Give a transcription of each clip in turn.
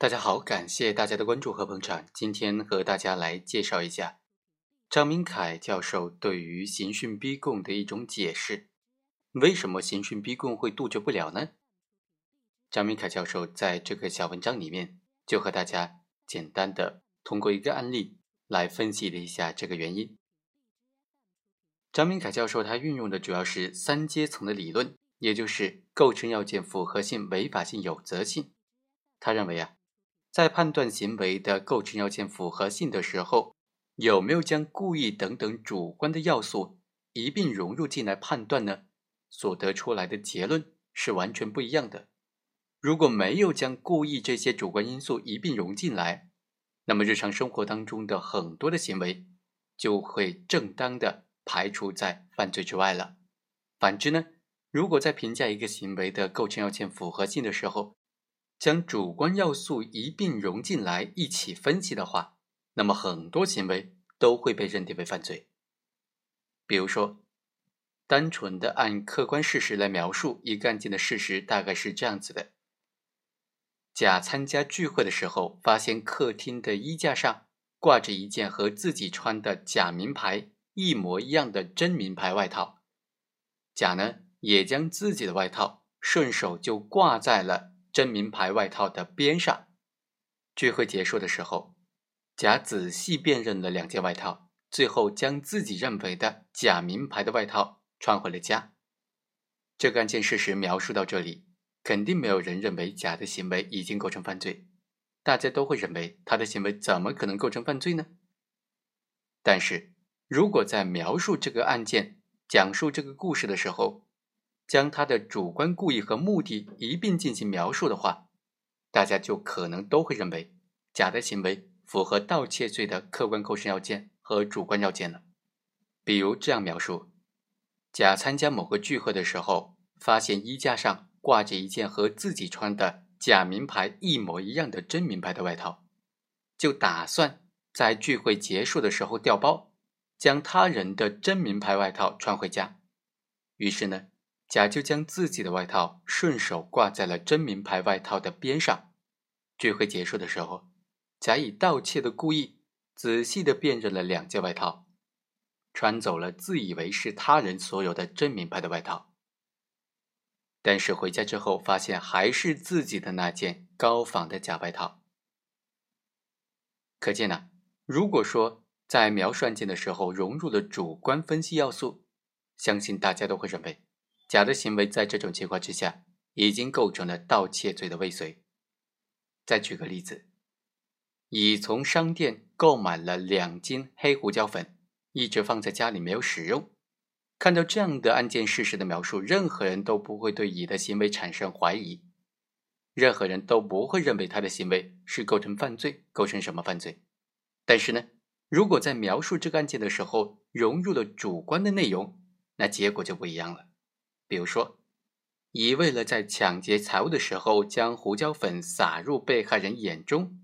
大家好，感谢大家的关注和捧场。今天和大家来介绍一下张明凯教授对于刑讯逼供的一种解释。为什么刑讯逼供会杜绝不了呢？张明凯教授在这个小文章里面就和大家简单的通过一个案例来分析了一下这个原因。张明凯教授他运用的主要是三阶层的理论，也就是构成要件、复合性、违法性、有责性。他认为啊。在判断行为的构成要件符合性的时候，有没有将故意等等主观的要素一并融入进来判断呢？所得出来的结论是完全不一样的。如果没有将故意这些主观因素一并融进来，那么日常生活当中的很多的行为就会正当的排除在犯罪之外了。反之呢，如果在评价一个行为的构成要件符合性的时候，将主观要素一并融进来一起分析的话，那么很多行为都会被认定为犯罪。比如说，单纯的按客观事实来描述一个案件的事实，大概是这样子的：甲参加聚会的时候，发现客厅的衣架上挂着一件和自己穿的假名牌一模一样的真名牌外套，甲呢也将自己的外套顺手就挂在了。真名牌外套的边上，聚会结束的时候，甲仔细辨认了两件外套，最后将自己认为的假名牌的外套穿回了家。这个案件事实描述到这里，肯定没有人认为甲的行为已经构成犯罪，大家都会认为他的行为怎么可能构成犯罪呢？但是如果在描述这个案件、讲述这个故事的时候，将他的主观故意和目的一并进行描述的话，大家就可能都会认为甲的行为符合盗窃罪的客观构成要件和主观要件了。比如这样描述：甲参加某个聚会的时候，发现衣架上挂着一件和自己穿的假名牌一模一样的真名牌的外套，就打算在聚会结束的时候调包，将他人的真名牌外套穿回家。于是呢。甲就将自己的外套顺手挂在了真名牌外套的边上。聚会结束的时候，甲以盗窃的故意，仔细的辨认了两件外套，穿走了自以为是他人所有的真名牌的外套。但是回家之后，发现还是自己的那件高仿的假外套。可见呢，如果说在描述案件的时候融入了主观分析要素，相信大家都会认为。甲的行为在这种情况之下，已经构成了盗窃罪的未遂。再举个例子，乙从商店购买了两斤黑胡椒粉，一直放在家里没有使用。看到这样的案件事实的描述，任何人都不会对乙的行为产生怀疑，任何人都不会认为他的行为是构成犯罪，构成什么犯罪。但是呢，如果在描述这个案件的时候融入了主观的内容，那结果就不一样了。比如说，乙为了在抢劫财物的时候将胡椒粉撒入被害人眼中，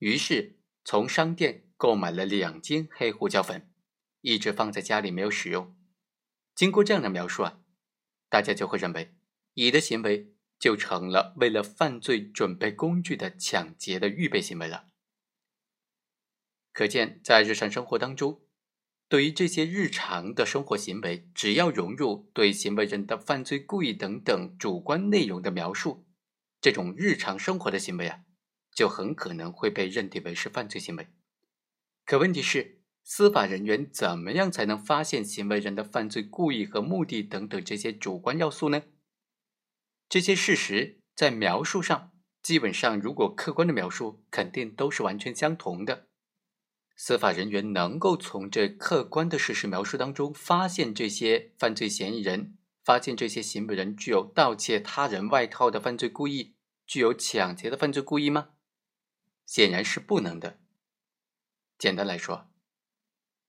于是从商店购买了两斤黑胡椒粉，一直放在家里没有使用。经过这样的描述啊，大家就会认为乙的行为就成了为了犯罪准备工具的抢劫的预备行为了。可见，在日常生活当中。对于这些日常的生活行为，只要融入对行为人的犯罪故意等等主观内容的描述，这种日常生活的行为啊，就很可能会被认定为是犯罪行为。可问题是，司法人员怎么样才能发现行为人的犯罪故意和目的等等这些主观要素呢？这些事实在描述上，基本上如果客观的描述，肯定都是完全相同的。司法人员能够从这客观的事实描述当中发现这些犯罪嫌疑人，发现这些行为人具有盗窃他人外套的犯罪故意，具有抢劫的犯罪故意吗？显然是不能的。简单来说，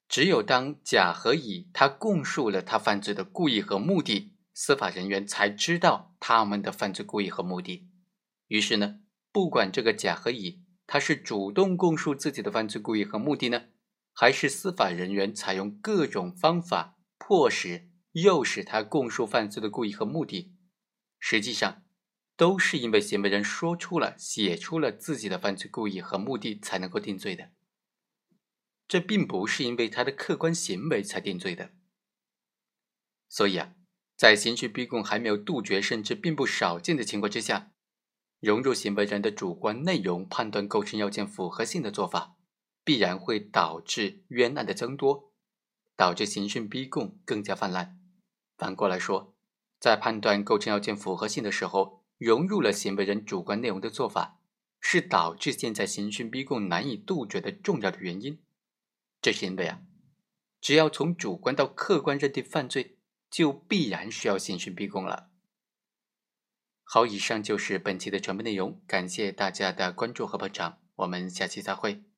只有当甲和乙他供述了他犯罪的故意和目的，司法人员才知道他们的犯罪故意和目的。于是呢，不管这个甲和乙。他是主动供述自己的犯罪故意和目的呢，还是司法人员采用各种方法迫使、诱使他供述犯罪的故意和目的？实际上，都是因为行为人说出了、写出了自己的犯罪故意和目的才能够定罪的。这并不是因为他的客观行为才定罪的。所以啊，在刑讯逼供还没有杜绝甚至并不少见的情况之下，融入行为人的主观内容判断构成要件符合性的做法，必然会导致冤案的增多，导致刑讯逼供更加泛滥。反过来说，在判断构成要件符合性的时候，融入了行为人主观内容的做法，是导致现在刑讯逼供难以杜绝的重要的原因。这是因为啊，只要从主观到客观认定犯罪。就必然需要刑讯逼供了。好，以上就是本期的全部内容，感谢大家的关注和捧场，我们下期再会。